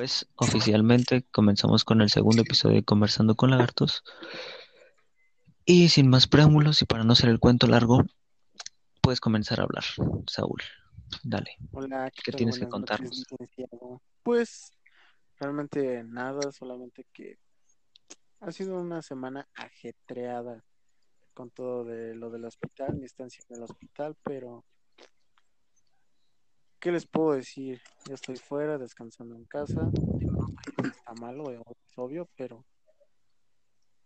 pues oficialmente comenzamos con el segundo episodio de Conversando con Lagartos. Y sin más preámbulos y para no hacer el cuento largo, puedes comenzar a hablar, Saúl. Dale. Hola, ¿Qué tienes que noches, contarnos? Pues realmente nada, solamente que ha sido una semana ajetreada con todo de lo del hospital, mi estancia en el hospital, pero ¿qué les puedo decir? Yo estoy fuera, descansando en casa. No está malo, es obvio, pero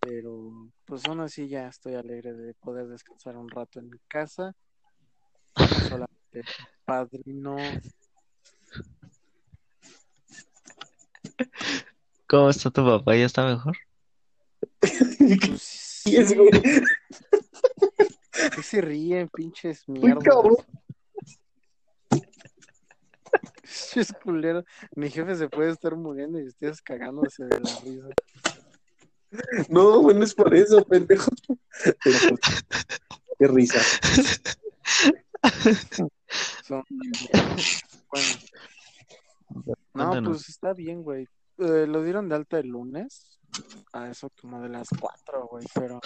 pero pues aún así ya estoy alegre de poder descansar un rato en mi casa. Solamente padrino ¿Cómo está tu papá? ¿Ya está mejor? Pues Sí, es, güey. ¿Qué se ríen, pinches Uy, mierdas? cabrón. Pinches culeros. Mi jefe se puede estar muriendo y ustedes cagándose de la risa. No, güey, no es por eso, pendejo. Pero, Qué risa. Son... Bueno, no, pues está bien, güey. Eh, lo dieron de alta el lunes. A eso como de las cuatro, güey. Pero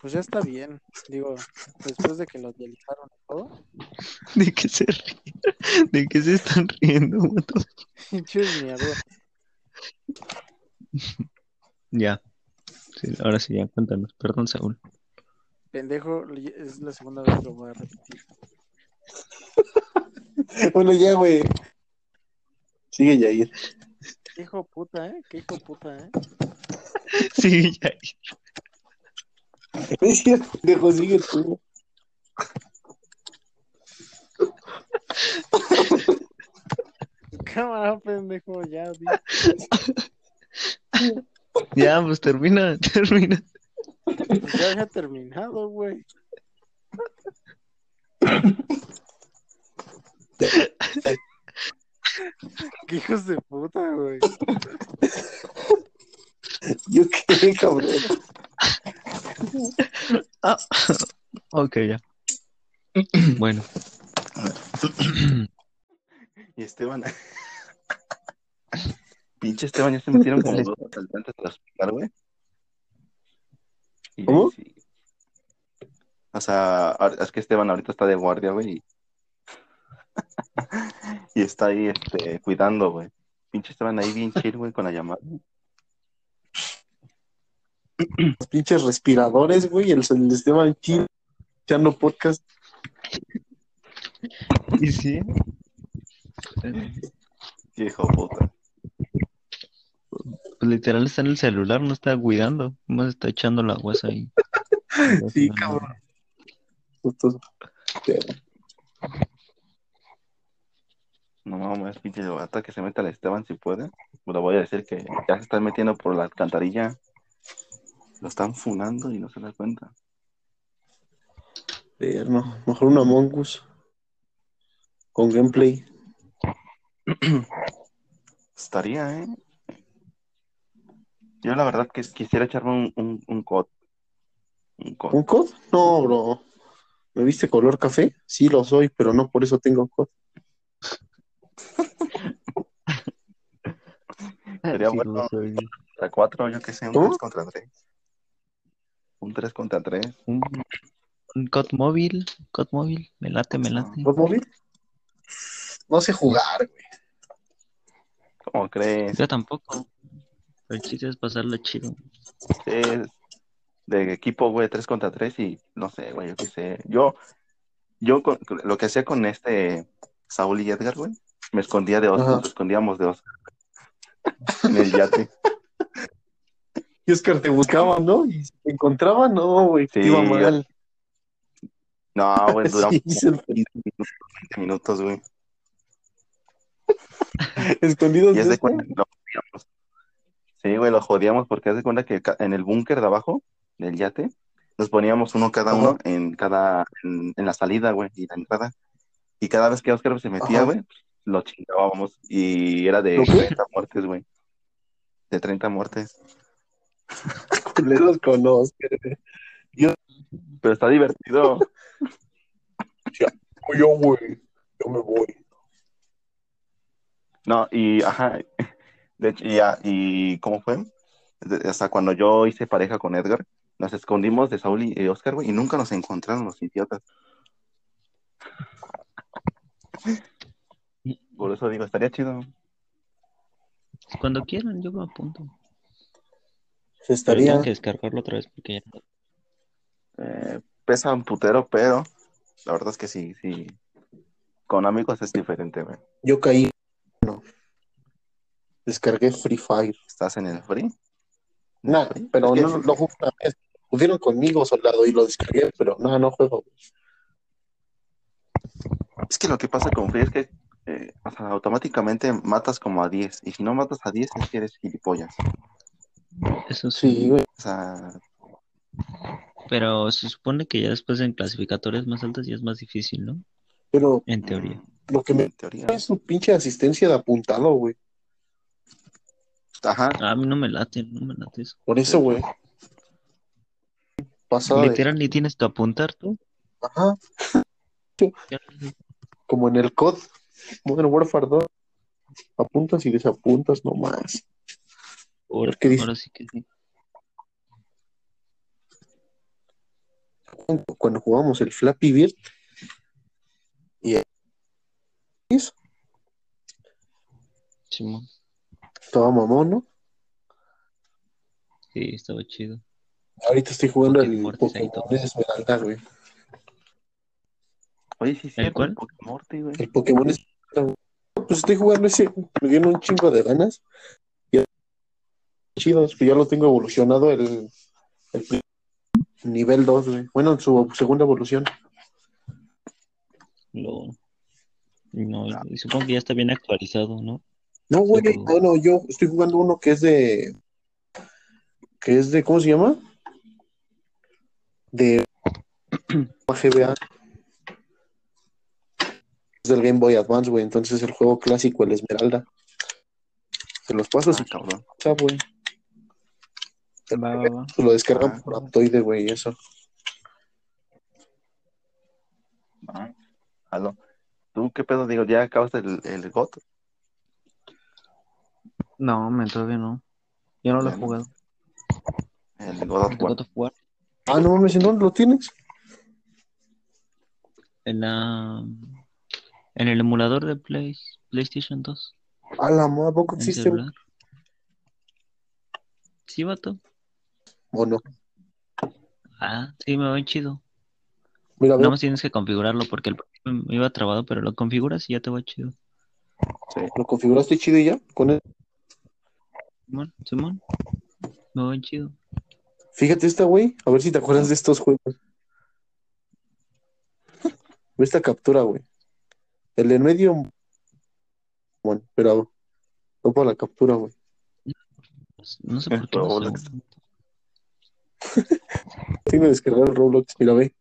pues ya está bien. Digo, después de que lo dializaron y todo. ¿De qué se ríen? ¿De qué se están riendo? Ya. Sí, ahora sí, ya, cuéntanos. Perdón, Saúl. Pendejo, es la segunda vez que lo voy a repetir. Bueno, ya, güey. Sigue, Yair. Qué hijo puta, ¿eh? Qué hijo puta, ¿eh? Sí, ya. Es cierto, pendejo, sigue tú. Cámara, pendejo, ya. Ya, pues termina, termina. Ya había terminado, güey. Qué hijos de puta, güey. Yo qué, cabrón. Ah, ok, ya. Bueno, Y Esteban. Pinche Esteban, ya se metieron como dos asaltantes al hospital, güey. Y- ¿Cómo? sí. O sea, es que Esteban ahorita está de guardia, güey. Y... y está ahí, este, cuidando, güey. Pinche Esteban ahí bien chill, güey, con la llamada. Los pinches respiradores, güey. El, el Esteban Chill echando podcast. ¿Y sí? Hijo de puta. Pues literal está en el celular, no está cuidando. Más está echando la huesa ahí. Sí, cabrón. Justo. No mames, pinche hasta que se meta el Esteban si puede. Le voy a decir que ya se están metiendo por la alcantarilla. Lo están funando y no se da cuenta. Ver, no. Mejor un Among Us. Con gameplay. Estaría, ¿eh? Yo la verdad que quisiera echarme un, un, un COD. Un COD. ¿Un COD? No, bro. ¿Me viste color café? Sí, lo soy, pero no por eso tengo COD. Sería Sí, bueno. soy. Contra cuatro, yo qué sé, un ¿Cómo? 3 contra 3. Un 3 contra 3. Un, un COD móvil, COD móvil, me late, me late. ¿COD móvil? No sé jugar, güey. ¿Cómo crees? Yo tampoco. El chiste es pasarlo chido. Es de equipo, güey, 3 contra 3 y no sé, güey, yo qué sé. Yo, yo con- lo que hacía con este Saúl y Edgar, güey, me escondía de Oscar, nos escondíamos de Oscar. En el yate. Y Oscar te buscaba, ¿no? Y si te encontraba, no, güey. Sí, iba mal. No, güey, duramos Sí, se- 15 minutos, 20 minutos, güey. escondidos Y es de Oscar. cuenta lo jodíamos. Sí, güey, lo jodíamos porque haz de cuenta que en el búnker de abajo del yate nos poníamos uno cada uno en cada, en, en la salida, güey, y la entrada. Y cada vez que Oscar se metía, güey, lo chingábamos. Y era de ¿Lo qué? 30 muertes, güey. De 30 muertes. Culeros con Oscar. Pero está divertido. Yo, güey. Yo me voy. No, y ajá. De hecho, y, ya- y ¿cómo fue? Hasta cuando yo hice pareja con Edgar, nos escondimos de Saúl y, Oscar, güey, y nunca nos encontraron los idiotas. Por eso digo, estaría chido. Cuando quieran, yo me apunto. Se estaría. tengo que descargarlo otra vez porque ya no- Eh, pesa un putero, pero la verdad es que sí, sí. Con amigos es diferente, güey. Yo caí. No. Descargué Free Fire. ¿Estás en el free? Nah, Free. pero no lo jugué una vez. Pudieron conmigo, soldado, y lo descargué, pero no, no juego. Es que lo que pasa con Free es que eh, o sea, automáticamente matas como a 10. Y si no matas a 10 es que eres gilipollas. Eso sí. Sí, güey. O sea, Pero se supone que ya después en clasificatorias más altas ya es más difícil, ¿no? Pero En teoría. lo que me en teoría. es su pinche asistencia de apuntado, güey. Ajá. A mí no me late, no me late eso. Por eso, güey. Pasada de... Literal, ni tienes que apuntar tú. Ajá. Como en el COD. Modern Warfare 2. Apuntas y desapuntas nomás. Ahora, ¿Qué dice? ahora sí que sí. Cuando jugamos el Flappy Bird. Y eso, Simón. estaba mamón, ¿no? Sí, estaba chido. Ahorita estoy jugando el Pokémon. Esmeralda, güey. Oye, sí, sí, ¿El cuál? Pokémon, güey. El Pokémon Esmeralda. Pues estoy jugando ese. Me dieron un chingo de ganas. Y chido, pues ya lo tengo evolucionado el, el nivel 2, güey. Bueno, en su segunda evolución. Lo... No, supongo que ya está bien actualizado, ¿no? No, güey, Pero- bueno, yo estoy jugando uno que es de. que es de. ¿Cómo se llama? De. GBA. Es del Game Boy Advance, güey. Entonces el juego clásico, el Esmeralda. Se los paso Ah, si cabrón. güey. Va, va, va. Lo descargan Ah. por Aptoide, güey, y eso. Ah, aló. ¿Tú qué pedo? Digo, ¿ya acabaste el, el GOT? No, me todavía no. Yo no lo he jugado. El God of ¿El War. God of War? Ah, no mames, ¿en dónde lo tienes? En la... En el emulador de Play... PlayStation 2. A la madre, ¿a poco existe? Sí, vato. ¿O no? Ah, sí, me va chido. Mira, Nada más tienes que configurarlo porque el me iba trabado, pero lo configuras y ya te va chido. Sí. lo configuraste chido y ya. Con él. Simón, Simón. Me va chido. Fíjate esta, güey. A ver si te acuerdas de estos juegos. Ve esta captura, güey. El en medio. Bueno, pero. No para la captura, güey. No sé por qué no Roblox. sé. Tengo que descargar el Roblox. Mira, ve.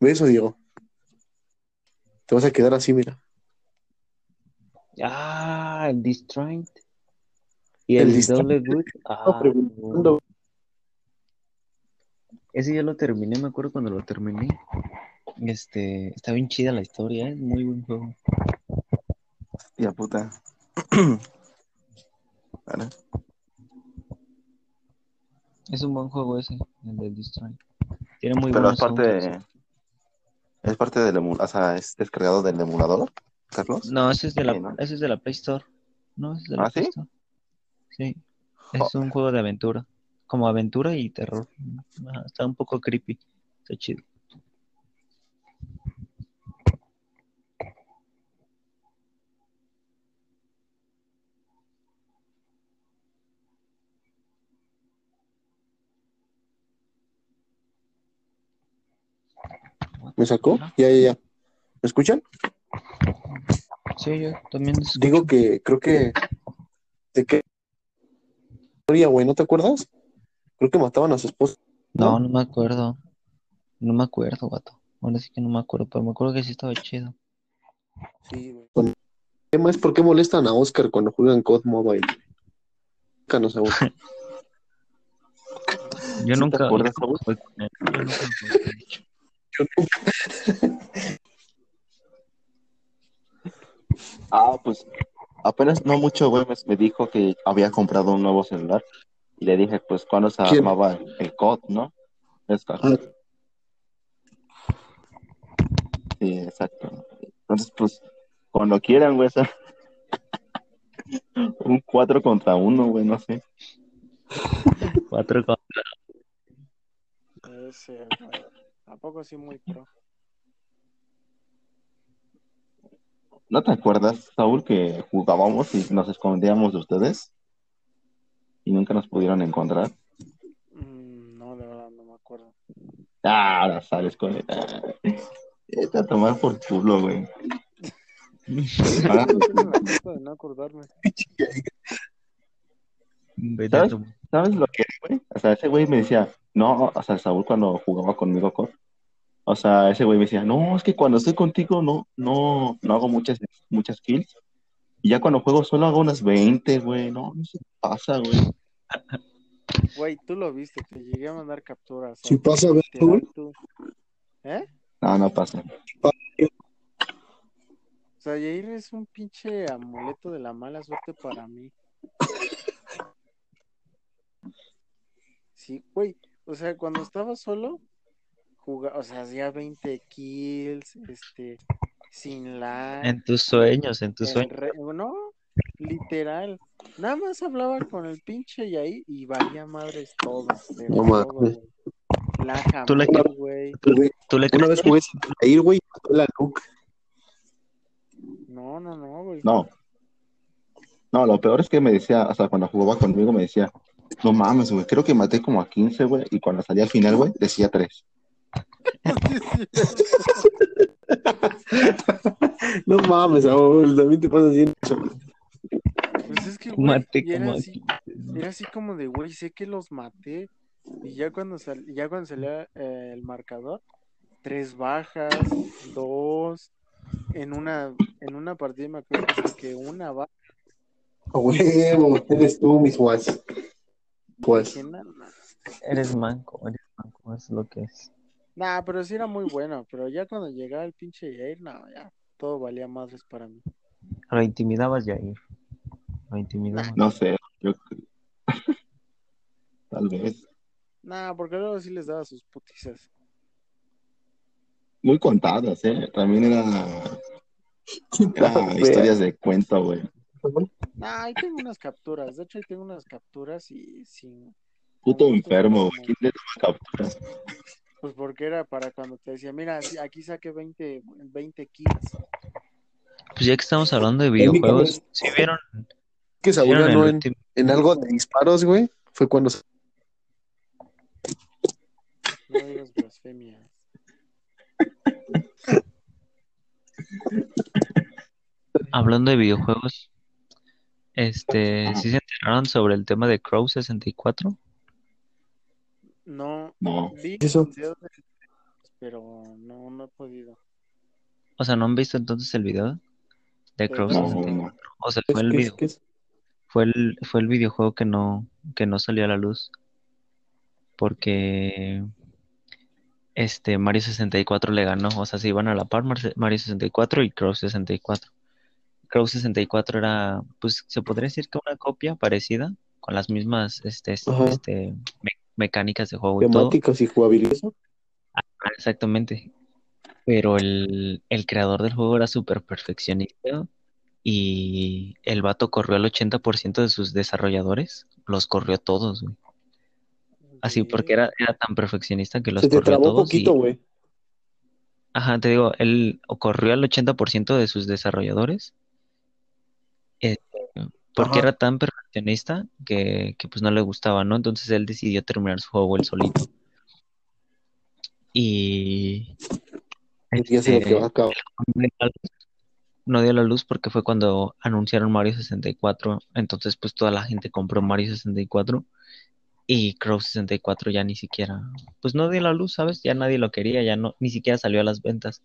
Ve eso, Diego. Te vas a quedar así, mira. Ah, el Destroyed. Y El el. Double Good. Ah, ese ya lo terminé, me acuerdo cuando lo terminé. Este, está bien chida la historia, es muy buen juego. Tía puta. Vale. Es un buen juego ese, el de Destroy. Tiene muy Pero es parte, soundtracks. es parte del emulador, o sea, es descargado del emulador, Carlos. No, ese es de la, Sí, ¿no? ese es de la Play Store. No, es de la ¿Ah, Play sí? Store. Sí. Es un juego de aventura. Como aventura y terror. Está un poco creepy. Está chido. ¿Me sacó? Ya, ya, ya. ¿Me escuchan? Sí, yo también escucho. Digo que creo que. ¿De qué historia, güey? ¿No te acuerdas? Creo que mataban a su esposa. No, no me acuerdo. No me acuerdo, vato. Ahora sí que no me acuerdo, pero me acuerdo que sí estaba chido. Sí, güey. El tema es por qué molestan a Oscar cuando juegan COD Mobile. Cános a Oscar. Yo ¿Sí te nunca, acuerdas, yo nunca nunca. Ah, pues apenas no mucho, güey, me, dijo que había comprado un nuevo celular. Y le dije, pues, ¿cuándo se ¿Quién? armaba el, el COD, no? Es que- Ah, Sí, exacto. Entonces, pues, cuando quieran, güey, un 4 contra 1, güey, no sé. Cuatro con- Ese, güey. Tampoco así muy pro. ¿No te acuerdas, Saúl, que jugábamos y nos escondíamos de ustedes? Y nunca nos pudieron encontrar. Mm, no, de verdad, no me acuerdo. Ah, ahora sales con Vete a tomar por culo, güey. De no acordarme. ¿Sabes? tu- ¿Sabes lo que es, güey? O sea, ese güey me decía, no, o sea, Saúl cuando jugaba conmigo, COD, o sea, ese güey me decía, no, es que cuando estoy contigo no, no, no hago muchas, muchas kills. Y ya cuando juego solo hago unas 20, güey. No, no se pasa, güey. Güey, tú lo viste, te llegué a mandar capturas. Si pasa, ¿ves, literal, Saúl? tú. ¿Eh? No, no pasa. O sea, Yair es un pinche amuleto de la mala suerte para mí. Sí, güey. O sea, cuando estaba solo, jugaba, o sea, hacía 20 kills, este, sin lag. En tus sueños, en tus sueños. re- No, literal. Nada más hablaba con el pinche Yair y valía madres todo. No mames. La Tú le- jamás, güey. Güey, ¿Tú le Una vez jugué sin ir, güey, y la nuca. No, no, no, güey. No. No, lo peor es que me decía, o sea, cuando jugaba conmigo me decía, no mames, güey, creo que maté como a 15, güey, y cuando salía al final, güey, decía 3. No mames, Saúl, también te pasas bien. Pues es que, güey, Maté y era como así, era así como de, güey, sé que los maté. Y ya cuando, sal, ya cuando salía eh, el marcador, tres bajas, dos, en una, en una partida me acuerdo que una baja. A huevo, eres tú, mis guas. Pues. Eres manco, eres manco, es lo que es. Nah, pero sí era muy bueno, pero ya cuando llegaba el pinche Jair, no, ya, todo valía madres para mí. Lo intimidabas, Jair. Lo intimidabas. No sé, yo tal vez. Nah, porque luego sí les daba sus putizas. Muy contadas, ¿eh? También era, era historias de cuento, güey. Nah, ahí tengo unas capturas, de hecho ahí tengo unas capturas y sin... Puto enfermo, te ¿Quién le toma capturas? Pues porque era para cuando te decía, mira, sí, aquí saqué 20, 20 kills. Pues ya que estamos hablando de videojuegos, si vieron, que el ganó en, último- en algo de disparos, güey. Fue cuando se- No digas blasfemias. hablando de videojuegos, este, ¿sí se enteraron sobre el tema de Crow 64? No, No. vi Eso. de pero no, no he podido. O sea, ¿no han visto entonces el video de Crow No, 64? O sea, ¿Qué fue el video, es? fue el, fue el videojuego que no, que no salió a la luz. Porque este Mario 64 le ganó. O sea, se iban a la par Mar- Mario 64 y Crow 64. Crow 64 era, pues se podría decir que una copia parecida, con las mismas este, este, me- mecánicas de juego y todo. Temáticas y jugabilidad. Ah, Exactamente. Pero el, el creador del juego era súper perfeccionista y el vato corrió al 80% de sus desarrolladores. Los corrió a todos, güey. Así, porque era, era tan perfeccionista que los Se te corrió a trabó todos. poquito, y, güey. ajá, te digo, él corrió al 80% de sus desarrolladores porque Ajá. era tan perfeccionista que, que pues no le gustaba, ¿no? Entonces él decidió terminar su juego él solito. Y este, que va a no dio la luz porque fue cuando anunciaron Mario 64, entonces pues toda la gente compró Mario 64 y Crow 64 ya ni siquiera, pues no dio la luz, ¿sabes? Ya nadie lo quería, ya no, ni siquiera salió a las ventas.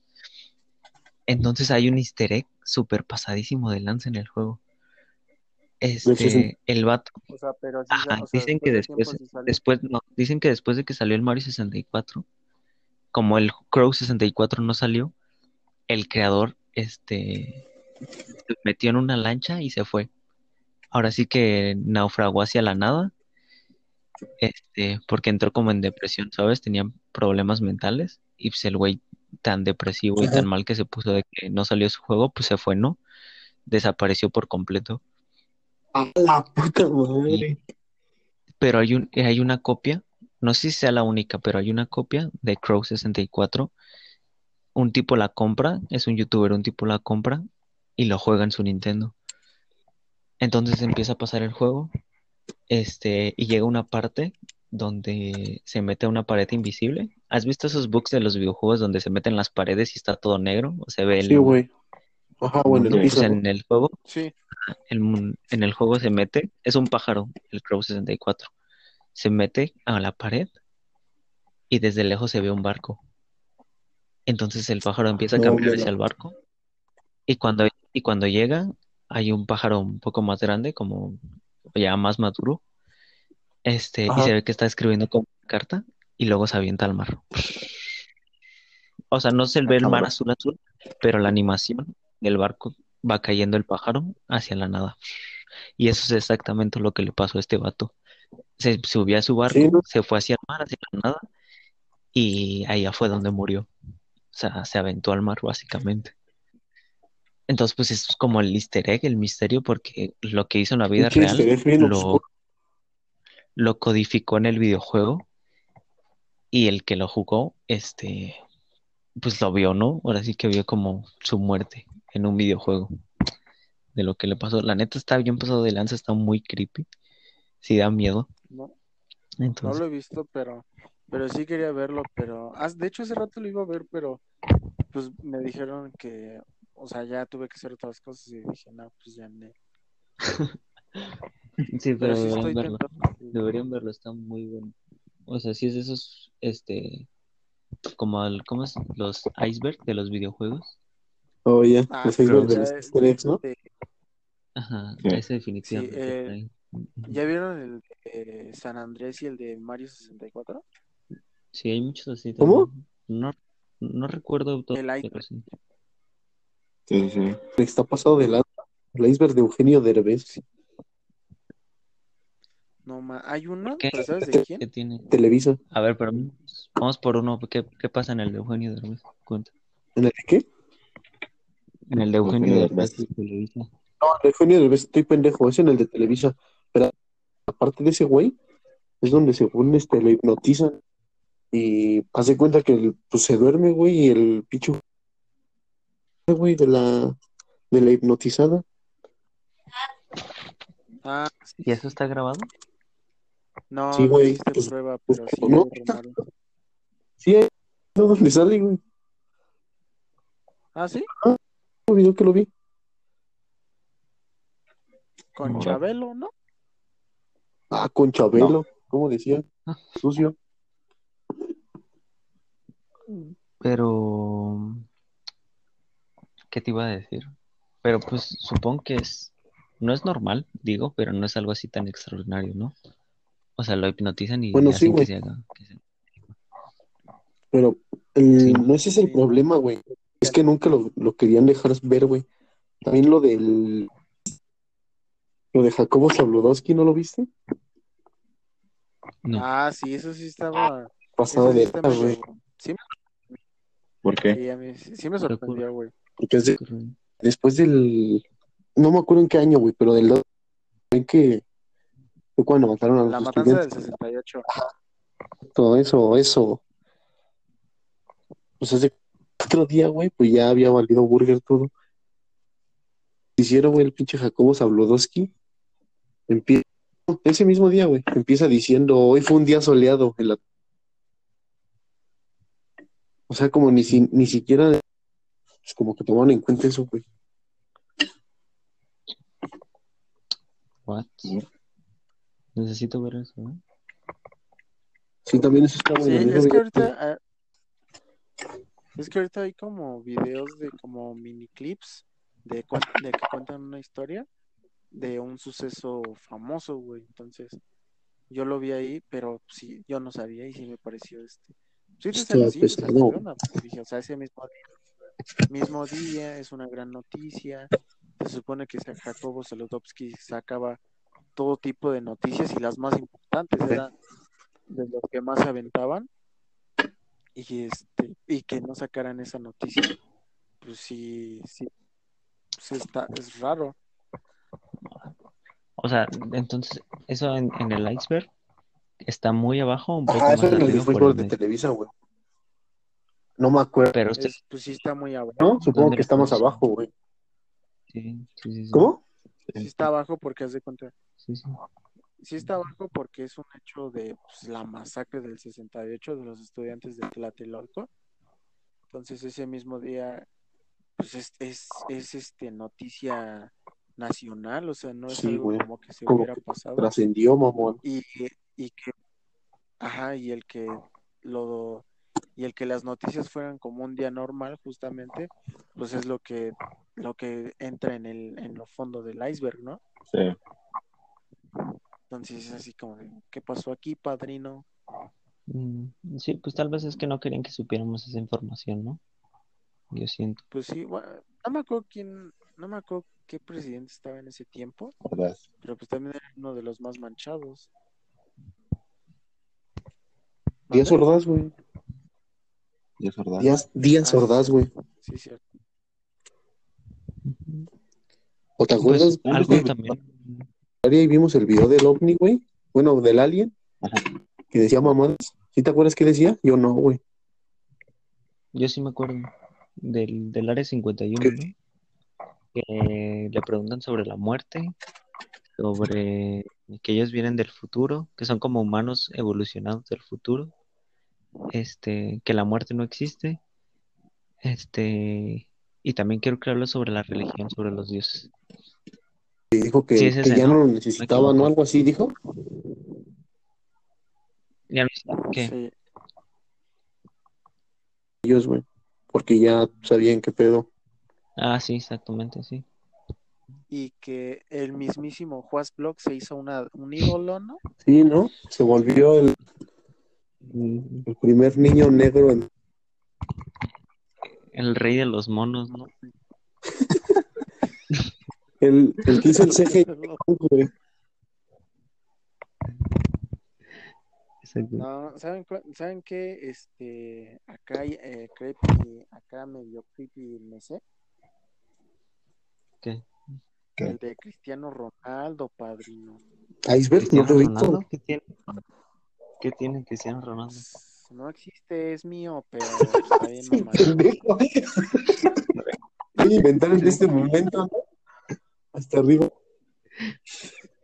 Entonces hay un easter egg súper pasadísimo de lanza en el juego. Este, el vato, O sea, pero sí, Ajá, o sea, dicen que de después, no, dicen que después de que salió el Mario 64, como el Crow 64 no salió, el creador, este, se metió en una lancha y se fue. Ahora sí que naufragó hacia la nada, este, porque entró como en depresión, ¿sabes? Tenía problemas mentales y pues el güey tan depresivo y tan mal que se puso de que no salió su juego, pues se fue, ¿no? Desapareció por completo. A la puta madre. Pero hay un, hay una copia, no sé si sea la única, pero hay una copia de Crow 64. Un tipo la compra, es un youtuber, un tipo la compra y lo juega en su Nintendo. Entonces empieza a pasar el juego, este, y llega una parte donde se mete a una pared invisible. ¿Has visto esos bugs de los videojuegos donde se meten las paredes y está todo negro? O se ve el, Sí, güey. Ajá, o en el pues, piso. en el juego Sí, el mun- en el juego se mete, es un pájaro, el Crow 64. Se mete a la pared y desde lejos se ve un barco. Entonces el pájaro empieza a No, caminar hacia el barco y cuando, y cuando llega hay un pájaro un poco más grande, como ya más maduro, este, y se ve que está escribiendo como una carta y luego se avienta al mar. O sea, no se ve el mar azul azul, pero la animación del barco va cayendo el pájaro hacia la nada. Y eso es exactamente lo que le pasó a este vato. Se subió a su barco, se fue hacia el mar, hacia la nada, y allá fue donde murió. O sea, se aventó al mar, básicamente. Entonces, pues es como el easter egg, el misterio, porque lo que hizo en la vida real lo codificó en el videojuego y el que lo jugó, este, pues lo vio, ¿no? Ahora sí que vio como su muerte en un videojuego de lo que le pasó. La neta está bien pasado de lanza, está muy creepy. Sí da miedo. no, no lo he visto, pero, pero sí quería verlo, pero, ah, de hecho hace rato lo iba a ver, pero pues me dijeron que, o sea, ya tuve que hacer otras cosas y dije, no, pues ya no. sí, Pero pero sí deberían verlo. Deberían verlo, está muy bueno. O sea, sí es de esos, este, como el, ¿cómo es? Los iceberg de los videojuegos. Oh, ya. Ah, Los de ya, los easter eggs, ¿no? de- Ajá, Sí. ese definitivamente Sí, está eh. ¿ya vieron el de San Andrés y el de Mario 64? Sí, hay muchos así ¿Cómo? también. No, no recuerdo todo, El iceberg. sí. Sí, sí. Está pasado de lanza. El iceberg de Eugenio Derbez. No, ma, hay uno, ¿Qué? pero ¿sabes de quién? ¿Qué tiene? Televisa. A ver, pero vamos por uno. ¿Qué, qué pasa en el de Eugenio Derbez? Cuenta. ¿En el de qué? En el de Eugenio Eugenio Derbez Derbez. de Televisa. No, el de Eugenio Derbez, estoy pendejo. Es en el de Televisa. Pero aparte de ese güey, es donde según este lo hipnotizan. Y hace cuenta que el, pues, se duerme, güey, y el picho güey de la de la hipnotizada. Ah, sí, ¿Y eso está grabado? no, Sí, no güey, existe pues, prueba, pues, pero sí no. hay rumores. Sí, es donde sale, güey. Ah, sí, video que lo vi. con No. Chabelo, ¿no? Ah, con Chabelo, ¿cómo decía? Sucio. Pero, ¿qué te iba a decir? Pero pues supongo que es, no es normal, digo, pero no es algo así tan extraordinario, ¿no? O sea, lo hipnotizan y Bueno, sí, hacen que güey. se haga. que se- Pero el- Sí. no ese es el problema, güey. Es que nunca lo, lo querían dejar ver, güey. También lo del. Lo de Jacobo Zabludowski, ¿no lo viste? No, Ah, sí, eso sí estaba. Pasado Eso sí de está. Sí, ¿Por qué? sí, a mí sí, me sorprendió, güey. Porque es de- después del. No me acuerdo en qué año, güey, pero del. en que fue cuando mataron a los La matanza del estudiantes. 68. Todo eso, eso. Pues hace otro día, güey, pues ya había valido burger todo. Hicieron, güey, el pinche Jacobo Zabludowski. Empieza, ese mismo día, güey, empieza diciendo, hoy fue un día soleado. en la-". O sea, como ni, si, ni siquiera, pues como que tomaron en cuenta eso, güey. What? Necesito ver eso, ¿eh? Sí, también eso está Sí, bueno. es que ahorita. Es que ahorita hay como videos de como mini clips de, de que cuentan una historia de un suceso famoso, güey. Entonces, yo lo vi ahí, pero sí, yo no sabía y sí me pareció este. Sí, te Está sí, porque dije, o sea, ese mismo día, mismo día es una gran noticia se supone que Jacobo Saludowski sacaba todo tipo de noticias y las más importantes eran de los que más se aventaban y este y que no sacaran esa noticia pues sí sí pues está es raro O sea, entonces, eso en, en el iceberg está muy abajo, un poco Ajá, más eso en el de. Televisa, güey. No me acuerdo, Pero usted, Es- pues sí está muy abajo ¿no? Supongo ¿Dónde que estamos abajo, güey. sí, sí, sí, sí. ¿Cómo? sí está abajo porque haz de Sí, sí. sí está abajo porque es un hecho de pues, la masacre del 68 de los estudiantes de Tlatelolco. Entonces ese mismo día pues es, es, es este noticia nacional, o sea, no es Sí, algo como que se Como hubiera pasado. Trascendió, mamón. Y, y que ajá, y el que lo y el que las noticias fueran como un día normal justamente, pues es lo que lo que entra en el en lo fondo del iceberg, ¿no? Sí. Entonces es así como ¿qué pasó aquí, padrino? Mm, sí, pues tal vez es que no querían que supiéramos esa información, ¿no? Yo siento. Pues sí, bueno, no me acuerdo quién, no me acuerdo qué presidente estaba en ese tiempo, ¿verdad? pero pues también era uno de los más manchados. Díaz ¿Mande? Ordaz, güey. Es verdad. Díaz, Díaz Ah, Ordaz, güey. Sí, cierto. ¿O te acuerdas? Pues algo güey, también. Ahí vimos el video del ovni, güey. Bueno, del alien. Ajá. Que decía mamadas. ¿Sí te acuerdas qué decía? Yo no, güey. Yo sí me acuerdo del, del área 51, ¿Qué? ¿no? Que le preguntan sobre la muerte, sobre que ellos vienen del futuro, que son como humanos evolucionados del futuro, este, que la muerte no existe, este, y también quiero que hable sobre la religión, sobre los dioses. Dijo que, Sí, es que ese, ya ¿no? lo necesitaban, equivoco. Algo así, dijo. Ya no- ¿qué? Sí. Ellos, güey. Porque ya sabían qué pedo. Ah, sí, exactamente, sí. Y que el mismísimo Juaz Block se hizo una, un ídolo, ¿no? Sí, ¿no? Se volvió el, el primer niño negro en... El rey de los monos, ¿no? El, el que hizo el CGI, Exacto. No, ¿saben, cuál- ¿saben qué? Este, acá, hay, eh, creepy, acá medio creepy me sé. ¿Qué? ¿Qué? El de Cristiano Ronaldo, padrino. Iceberg, no ¿Cristiano lo he visto. Ronaldo? ¿Qué tiene? ¿Qué tiene Cristiano Ronaldo? No existe, es mío, pero está bien Sí, mamá. pendejo. Voy a inventar en este momento, ¿no? Hasta arriba.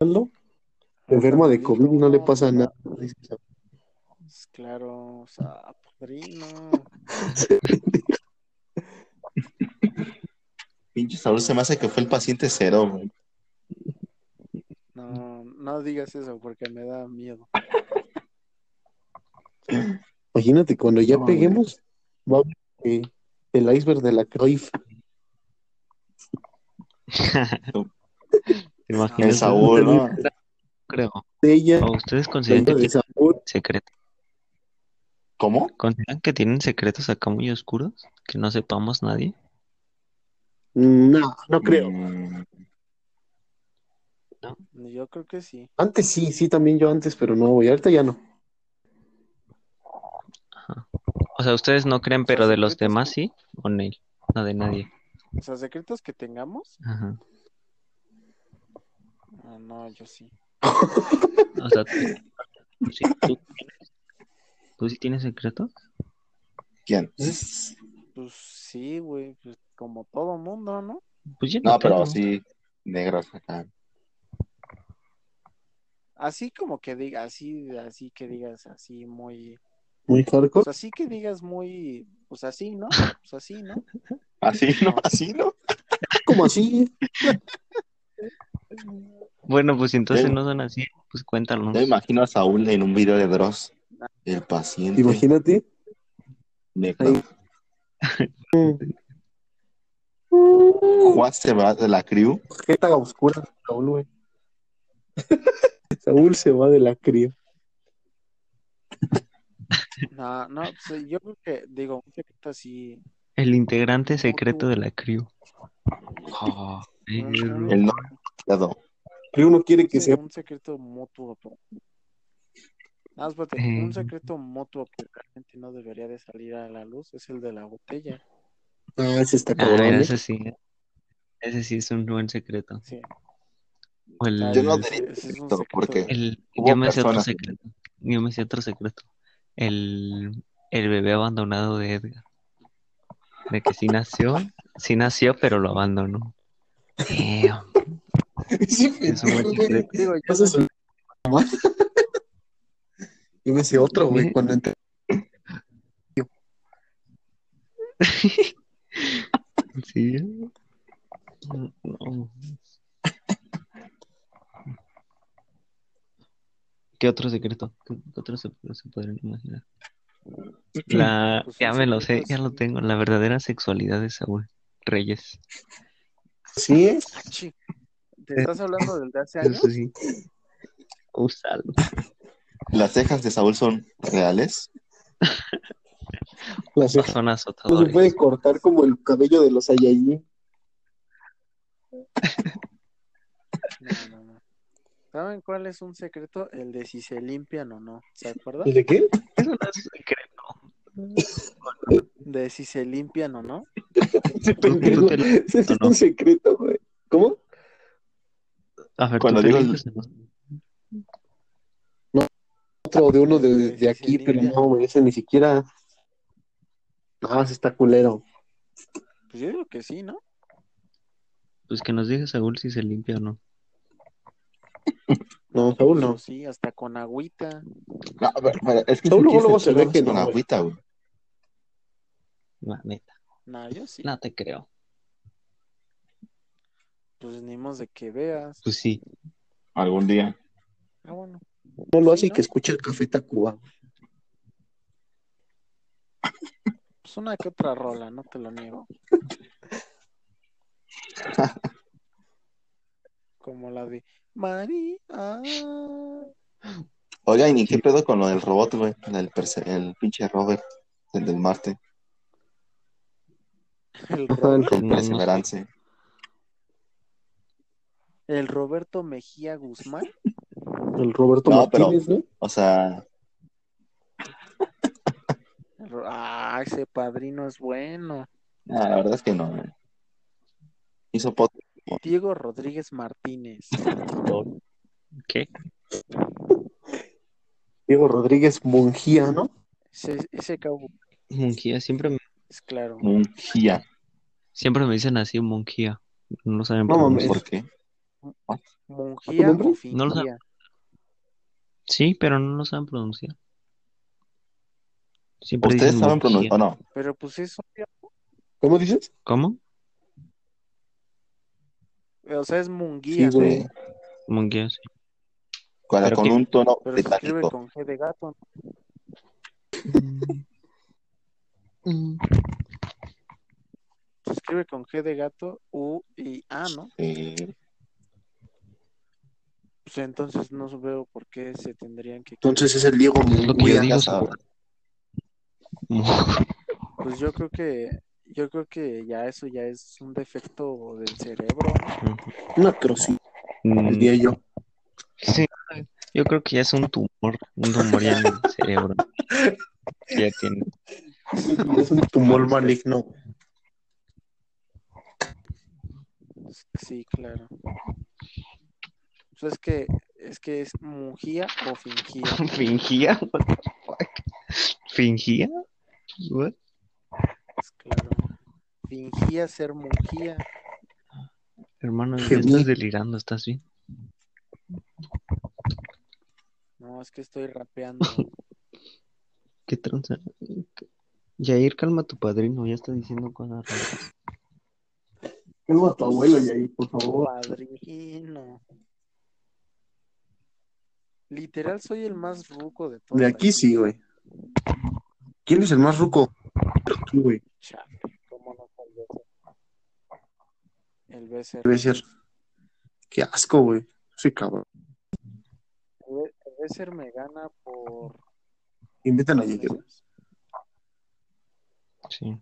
¿No? Enfermo de COVID y no le pasa nada. Claro, o sea, padrino. Pinche Saúl se me hace que fue el paciente cero, güey. No, no digas eso porque me da miedo. Imagínate, cuando ya No, peguemos, va eh, el iceberg de la Cruyff. ¿Te imaginas? El Saúl, ¿no? Creo. De ella, ¿O ustedes consideran que Saúl. secretos? ¿Cómo? ¿Consideran que tienen secretos acá muy oscuros? Que no sepamos nadie. No, no creo. Mm, Yo creo que sí. Antes sí, sí, también yo antes, pero no, güey. Ahorita ya no. O sea, ustedes no creen, O sea, pero de los demás que- sí. ¿O Neil? No, de nadie. O sea, secretos que tengamos. Ajá. Ah, no, yo sí. O sea, tú, sí, ¿tú, tienes- ¿tú sí tienes secretos? ¿Quién? Entonces, Pues sí, güey, pues como todo mundo, ¿no? Pues yo no No, pero sí, negros acá. Así como que diga, así, así que digas, así muy, muy hardcore. pues así que digas muy, pues así, ¿no? Pues así, ¿no? Así, ¿no? Así, ¿no? Como así. Bueno, pues entonces no son así, pues cuéntanos. Yo imagino a Saúl en un video de Dross. El paciente Imagínate. Juan se va de la crew. Jeta oscura, Saúl, güey. Saúl se va de la cría. No, no, pues, yo creo que, digo, un secreto así, El integrante secreto de la crew. Oh. El no-. Pero uno quiere que Sí, sea. un secreto mutuo. Ah, espérate, Eh. un secreto mutuo que realmente no debería de salir a la luz es el de la botella. Ah, ese está Ah, cabrón. ¿eh? ese sí. Ese sí es un buen secreto. Sí. O el, Yo no ese- diría un secreto, porque- el- yo me sé otro secreto. Yo me sé otro secreto. El, el bebé abandonado de Edgar. De que sí nació, sí nació, pero lo abandonó. Damn, Ese es un buen secreto. Digo, yo Yo me sé otro, güey, cuando entré. Sí. No. ¿Qué otro secreto? ¿Qué otro se, se podrían imaginar? La, Pues ya me lo sé, ya lo tengo. La verdadera sexualidad de Saúl Reyes. Sí. Ah. ¿Te estás hablando del de hace años? Sí. Úsalo. ¿Las cejas de Saúl son reales? La No ceja son no se puede cortar como el cabello de los Saiyajin. No, no, no. ¿Saben cuál es un secreto? El de si se limpian o no. ¿Se acuerdan? ¿El de qué? Eso no es secreto. De si se limpian o no. Pendejo. Ese es un secreto, güey. ¿Cómo? A ver, Cuando ¿tú te digo el-? Otro de uno de, de aquí, pero no, güey, ese ni siquiera. Ah, ese está culero. Pues yo digo que sí, ¿no? Pues que nos diga Saúl si se limpia o no. No, Saúl no. Sí, hasta con agüita. No, a ver, a ver, es que Saúl si luego, luego se ve que con no, agüita, güey. La neta. No, yo sí. No te creo. Pues ni modo de que veas. Pues sí. Algún día. Ah, bueno. No lo Sí, hace y ¿no? que escuche el Café Tacuba. Pues una que otra rola, no te lo niego. Como la de María. Oigan, ¿y qué pedo con lo del robot, güey? El, el pinche Robert, el del Marte, El, Ajá, Ro- el- el No, no. Perseverance. el Roberto Mejía Guzmán. El Roberto No, pero- Martínez, ¿no? O sea, Ah, ese padrino es bueno. ah, la verdad es que no, güey. Hizo pot Diego Rodríguez Martínez. ¿Qué? Diego Rodríguez Mungía, ¿no? Ese, ese cabo Monjía. Siempre me, es claro. Mungía. siempre me dicen así, Monjía. No saben No mames. pronunciar. ¿Por qué? Mungía nombre? o No lo fingía. Sí, pero no lo saben pronunciar. Siempre ¿Ustedes dicen saben pronunciar o no? Pero pues eso, ¿Cómo dices? ¿Cómo? o sea, es Munguía, Sí, güey. Sí. Monjía, sí. Con, Pero con que- un tono pero se escribe con G de gato. Se escribe con G de gato, U y A, ¿no? Sí. Pues entonces no veo por qué se tendrían que... Entonces es el Diego Es lo que yo Mungía. digo, ya Saúl. Pues yo creo que yo creo que ya eso ya es un defecto del cerebro. ¿no? Una atrocidad, Mm, diría yo. Sí, yo creo que ya es un tumor, un tumor ya en el cerebro. ya tiene. Es un tumor maligno. Sí, claro. Pues es que es que es mungía o fingía. ¿Fingía? What the fuck? ¿Fingía? What? Pues claro. Fingía ser mungía. Hermano, Gemí. estás delirando, ¿estás bien? No, es que estoy rapeando. ¿Qué tranza? Yair, calma a tu padrino, ya está diciendo cosas raras. Tengo a tu abuelo y ahí, por favor. Padrino. Literal soy el más ruco de todos. De aquí sí, güey. ¿Quién es el más ruco? Tú, güey. Chale, ¿cómo no? El BCR. Debe ser. Qué asco, güey. Sí, cabrón. El el BCR me gana por. Invitan a güey. Sí.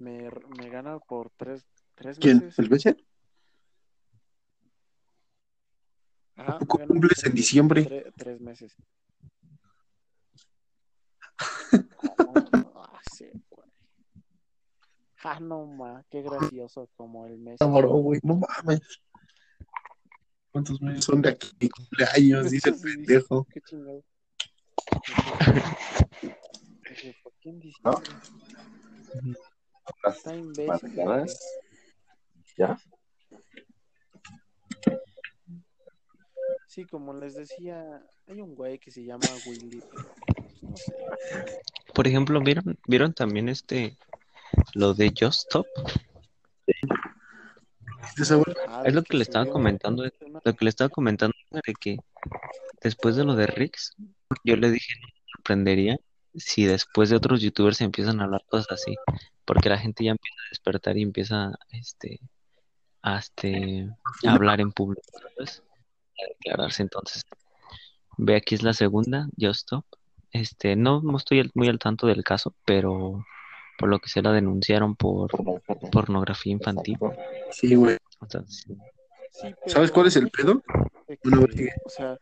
me, me gana por tres, tres ¿Quién? meses. ¿El BC? Ajá, cumples en diciembre? tre- tres meses. Ah, sí, güey. Ah, no, ma, qué gracioso como el mes. Cabrón, güey, no mames. ¿Cuántos meses son de aquí? Mi cumpleaños, dice el pendejo. Qué chingado. ¿Por qué en diciembre? Las Está imbécil. ¿Ya? Sí, como les decía, hay un güey que se llama Willy. pero, pues, No sé. Por ejemplo, ¿vieron, ¿vieron también este, lo de Just Stop? ¿Viste, Saúl? Ah, Es lo que le estaba comentando, lo que le estaba comentando era de que después de lo de Rix, yo le dije, no me sorprendería si después de otros youtubers empiezan a hablar cosas así, porque la gente ya empieza a despertar y empieza este, a, este, a hablar en público, ¿sabes? A declararse. Entonces, ve aquí es la segunda, Just Stop. Este, no, no estoy muy al tanto del caso, pero por lo que se la denunciaron por Pornografía. infantil. Sí, güey. Entonces, Sí, ¿Sabes cuál es el pedo? Bueno, que, o sea,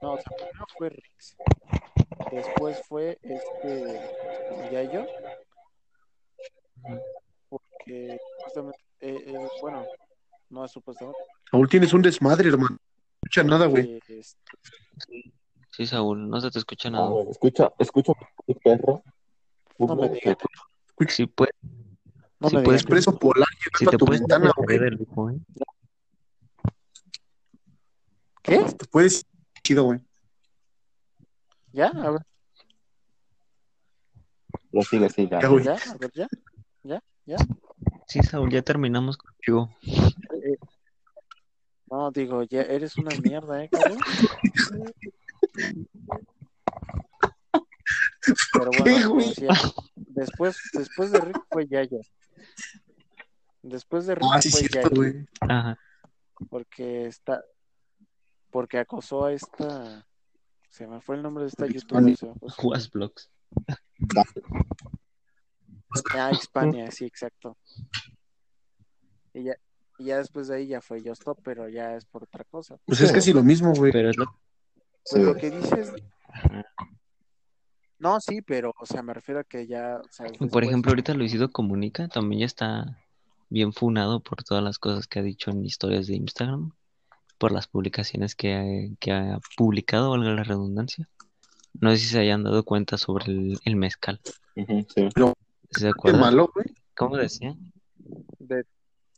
no, o sea, primero fue Rix, después fue este Yayo, porque supuestamente, eh, él, bueno, no es supuestamente, Saúl, tienes un desmadre, hermano. No escucha nada, güey. este, sí, Saúl, no se te escucha A nada. ver, escucha, escucha perro. No me digas. Si puedes, no Sí, me puedes Expreso polar si te a tu puedes ventana, güey. ¿eh? ¿qué? Te puedes chido, güey. ¿Ya? A ver, Lo sigue, sigue. Ya. ¿ya? A ver, ¿ya? Sí, Saúl, ya terminamos contigo. Eh, No, digo, ya eres una mierda, ¿eh, cabrón? Pero ¿Qué, bueno, como güey? decía, después, después de Rick fue Yaya. Después de Rick Ah, sí, fue cierto, Yaya. Ajá. porque está, porque acosó a esta, se me fue el nombre de esta youtuber, Blogs. Ah, Hispania, sí, exacto. Y ya, y ya después de ahí ya fue Yo Stop, pero ya es por otra cosa. Pues es casi lo mismo, güey. Pero es lo Pues lo que dices, no, sí, pero, o sea, me refiero a que ya, o sea, Por ejemplo, ahorita Luisito Comunica también ya está bien funado por todas las cosas que ha dicho en historias de Instagram, por las publicaciones que ha, que ha publicado, valga la redundancia. No sé si se hayan dado cuenta sobre el, el mezcal. Ujú, sí. ¿Se malo, güey? ¿Cómo decía? de-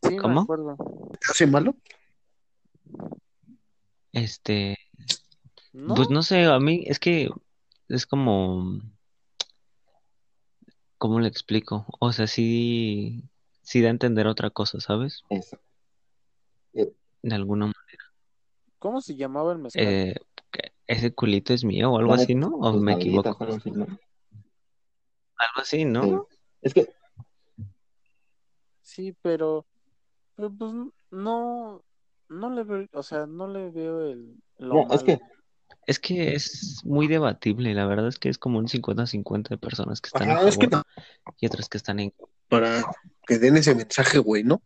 sí, me ¿Cómo? acuerdo. ¿Te hace malo? Este, No, pues no sé, a mí es que es como, ¿cómo le explico? O sea, sí, sí da a entender otra cosa, ¿sabes? Eso. De alguna ¿cómo se llamaba el mezcal? Eh, ese culito es mío o algo así, ¿no? ¿O me equivoco? algo así, ¿no? ¿No? Es que, Sí, pero, pero pues no, no le veo, o sea, no le veo el, lo no, es que, Es que es muy debatible, la verdad es que es como un 50-50 de personas que están Ajá, es que favor y otras que están en... para que den ese mensaje, güey, ¿no?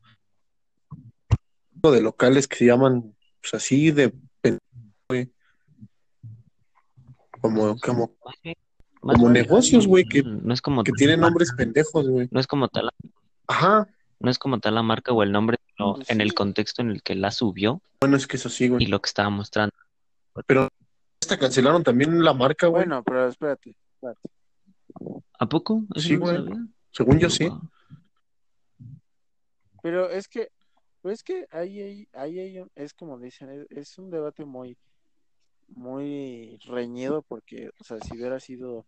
De locales que se llaman, pues así, de güey. Como, como Más Como negocios, güey, que- no es como que tal tienen la nombres marca, pendejos, güey. no es como tal, Ajá. no es como tal la marca o el nombre, sino Pues en el contexto en el que la subió Bueno, es que eso sí, y güey. lo que estaba mostrando. Pero esta cancelaron también la marca, güey. Bueno, pero espérate, espérate. ¿A poco? ¿Eso Sí, güey. Según yo sí. Pero es que, pero es que ahí, ahí, ahí hay un- es como dicen, es, es un debate muy, muy reñido porque, o sea, si hubiera sido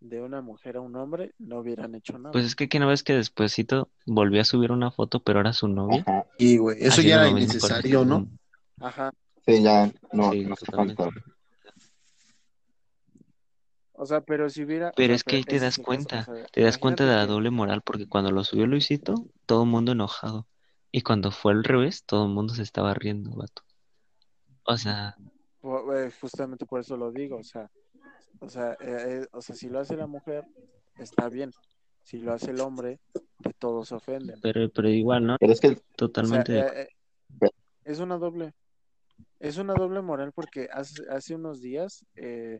de una mujer a un hombre, no hubieran hecho nada. Pues es que que no ves que despuésito volvió a subir una foto, pero era su novia. ajá, Y, güey, eso ya era innecesario, el- ¿no? Ajá. sí, ya, no, Sí, no hace totalmente. falta. O sea, pero si hubiera. o Pero sea, es que ahí te das cuenta, o sea, te das cuenta de la doble moral, porque cuando lo subió Luisito, todo el mundo enojado. Y cuando fue al revés, todo el mundo se estaba riendo, vato. O sea, eh, justamente por eso lo digo, o sea, o sea, eh, eh, o sea, si lo hace la mujer, está bien. Si lo hace el hombre, de todos se ofenden. Pero, pero igual, ¿no? Pero es que O sea, Totalmente. eh, eh, es una doble, es una doble moral porque hace, hace unos días eh,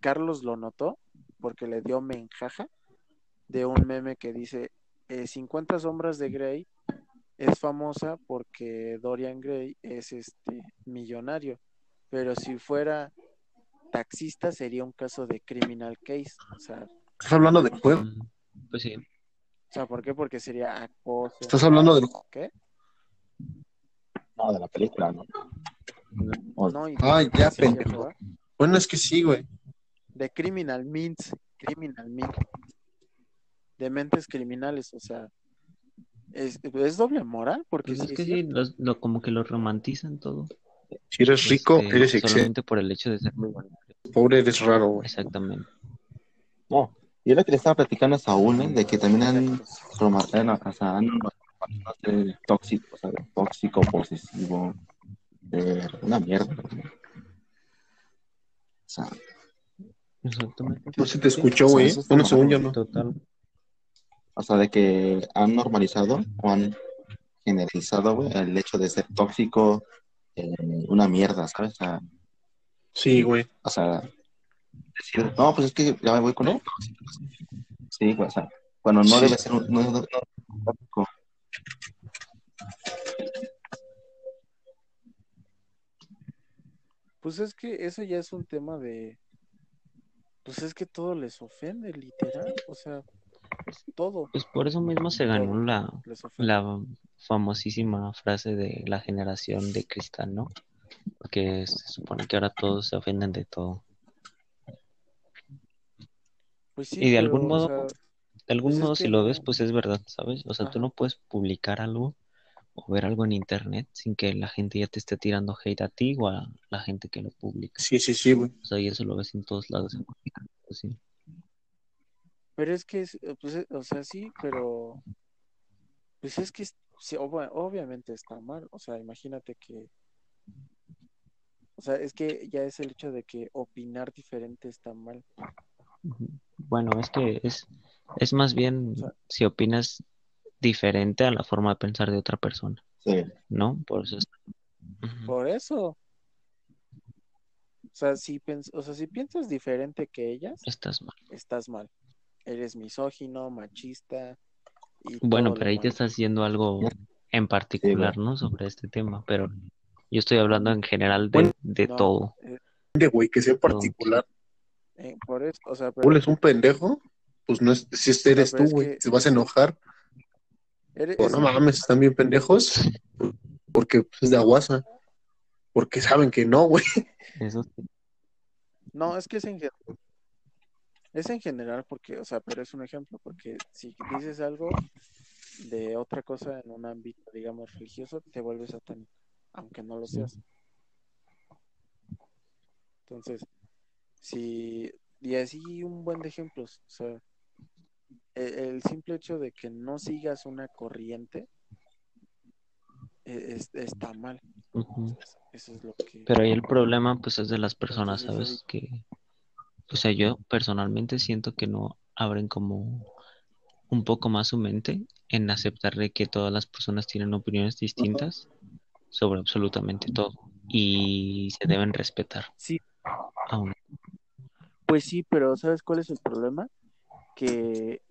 Carlos lo notó porque le dio menjaja de un meme que dice eh, 50 sombras de Grey es famosa porque Dorian Gray es este millonario, pero si fuera taxista sería un caso de criminal case, o sea, ¿Estás hablando del juego? Mm, Pues sí. o sea, ¿por qué? Porque sería acoso. ¿Estás hablando del juego? ¿Qué? no, de la película, ¿no? O- No, y- Ay, ya, pendejo. Bueno, es que sí, güey. de criminal minds, criminal minds, de mentes criminales, o sea, es, es doble moral, porque Pues sí es que sí, los- lo, como que lo romantizan todo. Si eres rico, Este, eres excelente. Solamente por el hecho de ser muy bonito. Pobre, eres raro, güey. Exactamente. No, y es lo que le estaba platicando a Saúl, ¿eh? de que también han, eh, o sea, han normalizado ser tóxico, o sea, tóxico, posesivo, eh, una mierda. ¿no? O sea, Exactamente. No se te escuchó, güey. Bueno, según yo no. Total. o sea, de que han normalizado o han generalizado, güey, el hecho de ser tóxico, eh, una mierda, ¿sabes? Sea, Sí, güey. o sea, decir, no, pues es que ya me voy con él. Sí, güey, o sea, cuando no Sí. debe ser un, no, no-. Pues es que eso ya es un tema de, pues es que todo les ofende, literal, o sea, todo Pues por eso mismo se ganó la, famosísima frase de la generación de cristal, ¿no? Porque se supone que ahora todos se ofenden de todo. Pues sí, y de pero, algún o modo, sea, De algún pues es modo, que si lo ves, pues es verdad, ¿sabes? O sea, tú Ajá. no puedes publicar algo o ver algo en internet sin que la gente ya te esté tirando hate a ti o a la gente que lo publica. Sí, sí, sí, güey. O sea, y eso lo ves en todos lados. Pues sí. Pero es que, es- pues, es- o sea, sí, pero, pues es que, sí, ob- obviamente está mal, o sea, imagínate que, o sea, es que ya es el hecho de que opinar diferente está mal. Bueno, es que es, es más bien O sea- si opinas diferente a la forma de pensar de otra persona, Sí. ¿no? Por eso es- Ujú. Por eso. O sea, si pens- o sea, si piensas diferente que ellas, Estás mal. estás mal. Eres misógino, machista y Bueno, pero ahí te estás haciendo algo en particular, ¿no? Sobre este tema, pero yo estoy hablando en general de, Bueno, de no. todo. De güey, que sea particular. Eh, por eso, o sea, pero Paul es un pendejo, pues no es, si este eres tú, es güey, que- te vas a enojar. eres- O, es- no mames, están bien pendejos, porque pues, es de aguasa. Porque saben que no, güey. Eso sí. no, es que es en general. Es en general porque, o sea, pero es un ejemplo, porque si dices algo de otra cosa en un ámbito, digamos, religioso, te vuelves satánico, aunque no lo seas. Entonces, si, y así un buen de ejemplos, o sea, el, el simple hecho de que no sigas una corriente e- es- está mal. Eso es lo que... Pero ahí el problema, pues, es de las personas, Entonces, ¿sabes? Que, o sea, yo personalmente siento que no abren como un poco más su mente en aceptar de que todas las personas tienen opiniones distintas sobre absolutamente todo y se deben respetar. Sí, Aún. Pues sí, pero ¿sabes cuál es el problema? Que,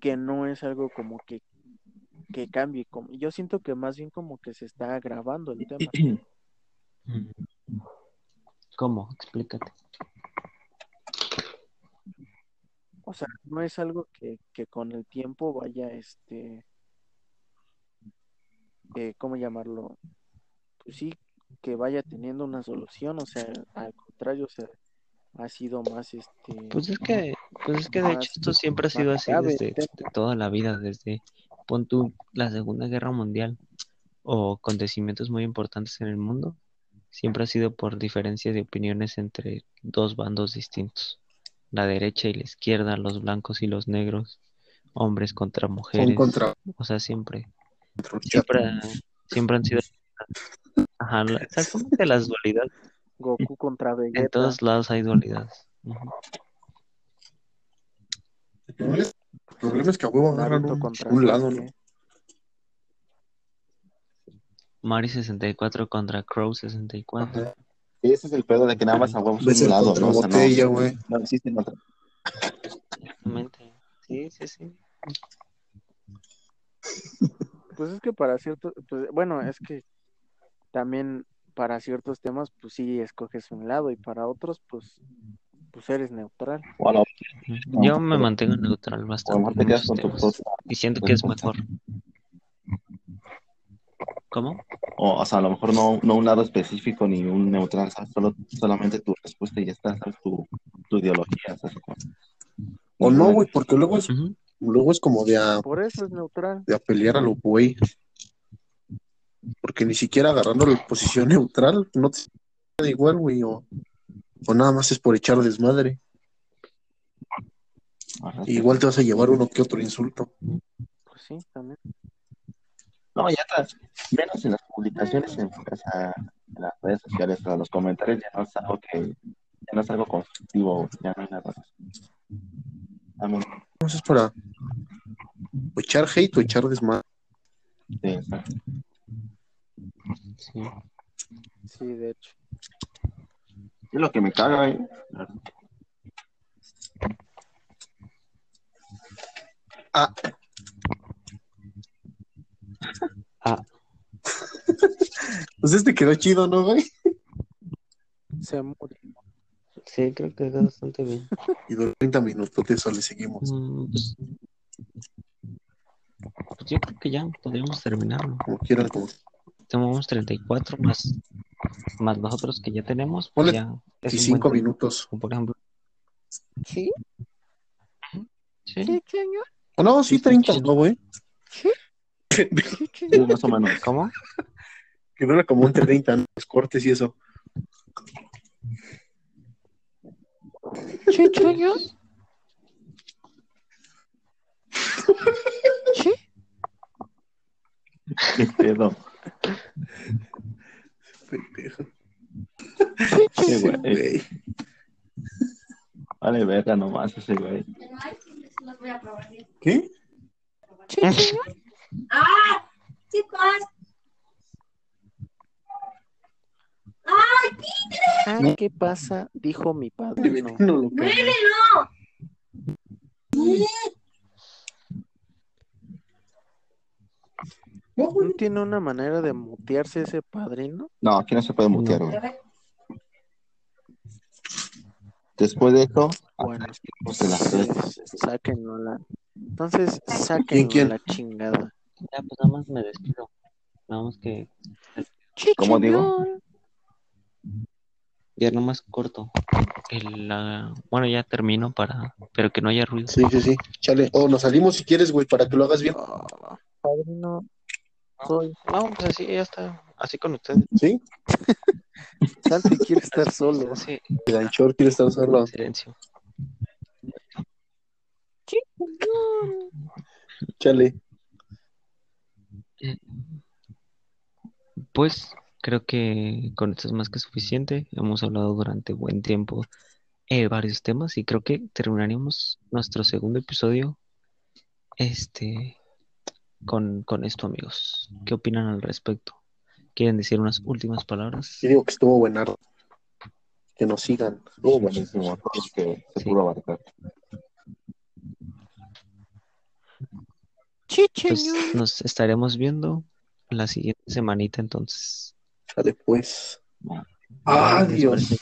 que no es algo como que, que cambie. Como, yo siento que más bien como que se está agravando el tema. ¿Cómo? Explícate. O sea, no es algo que, que con el tiempo vaya, este, eh, ¿cómo llamarlo? Pues sí, que vaya teniendo una solución. O sea, al contrario, o sea, ha sido más, este, Pues es que, pues es que de hecho esto siempre ha sido así desde, desde toda la vida, desde pon tú la Segunda Guerra Mundial o acontecimientos muy importantes en el mundo, siempre ha sido por diferencias de opiniones entre dos bandos distintos, la derecha y la izquierda, los blancos y los negros, hombres contra Son mujeres, contra, o sea, siempre, siempre, siempre han sido, ajá, exactamente las dualidades, Goku contra en Vegeta. todos lados hay dualidades. El problema es- el problema es que a huevo agarran un, contra un lado, ¿no? Mari 64 contra Crow 64. Ajá. Ese es el pedo de que nada más a huevos Ves un lado, ¿no? O sea, no, botella, no existen. Exactamente. Sí, sí, sí. Pues es que para ciertos, pues, bueno, es que también para ciertos temas, pues sí escoges un lado y para otros, pues, pues eres neutral. O a lo Ujú. Yo me mantengo neutral bastante mejor te con tu Y siento que es mejor. ¿Cómo? O, o sea, a lo mejor no, no un lado específico ni un neutral, ¿sabes? Solo, solamente tu respuesta y ya está, ¿sabes? Tu, tu ideología, ¿sabes? O no, güey, porque luego es, luego es como de a, Por eso es neutral. de a pelear a lo güey. Porque ni siquiera agarrando la posición neutral, no te da igual, güey. O, o nada más es por echar desmadre. Ajá, Igual te vas a llevar uno que otro insulto. Pues sí, también. No, ya está. Menos en las publicaciones, en, o sea, en las redes sociales, o los comentarios ya no es algo que, ya no es algo constructivo, ya no hay nada. A mí, No es para o echar hate o echar desmadre. sí, exacto. Sí. Sí, de hecho. Es lo que me caga, ¿eh? Ah, Ah, pues este quedó chido, ¿no, güey? Se murió. sí, creo que quedó bastante bien. Y duró 30 minutos, eso le seguimos. Mm, Pues, pues yo creo que ya podríamos terminarlo. Como quieran, como. Tenemos 34 más, más los otros que ya tenemos. Ponle Pues ya es un 25 buen tiempo. minutos. Como Por ejemplo, ¿Sí? sí, ¿Sí, señor? O no, sí, 30, ¿no, güey? ¿Sí? Más o menos. ¿cómo? Que dura como entre 30, ¿no? los cortes y eso. ¿Sí, señor? ¿Sí? ¿Qué pedo? Pendejo. ¿Sí, güey. Vale, verga nomás ese güey. ¿Qué? ¡Ah! Chicos, Ah, ¿qué pasa? Dijo mi padre. No. lo muévelo. No. ¿No tiene una manera de mutearse ese padrino? No, aquí no se puede mutear, güey. Después de eso, Bueno, pues de las sáquenlo la... Entonces, sáquenlo quién? la chingada. Ya, pues nada más me despido. Nada más que ¿Cómo digo? ya nomás corto. El, la- bueno, ya termino para, pero que no haya ruido. Sí, sí, sí. Chale. O nos salimos si quieres, güey, para que lo hagas bien. Padrino, soy. No, pues así ya está. Así con ustedes. ¿Sí? Santi quiere estar solo. Sí, El anchor quiere estar solo. en silencio. Chale. Pues creo que con esto es más que suficiente. Hemos hablado durante buen tiempo eh, varios temas y creo que terminaríamos nuestro segundo episodio este con, con esto, amigos. ¿Qué opinan al respecto? ¿Quieren decir unas últimas palabras? Yo digo que estuvo buenardo. Que nos sigan. Estuvo buenísimo, que se Sí. pudo abarcar. Pues nos estaremos viendo la siguiente semanita, entonces. Después. Pues. Adiós.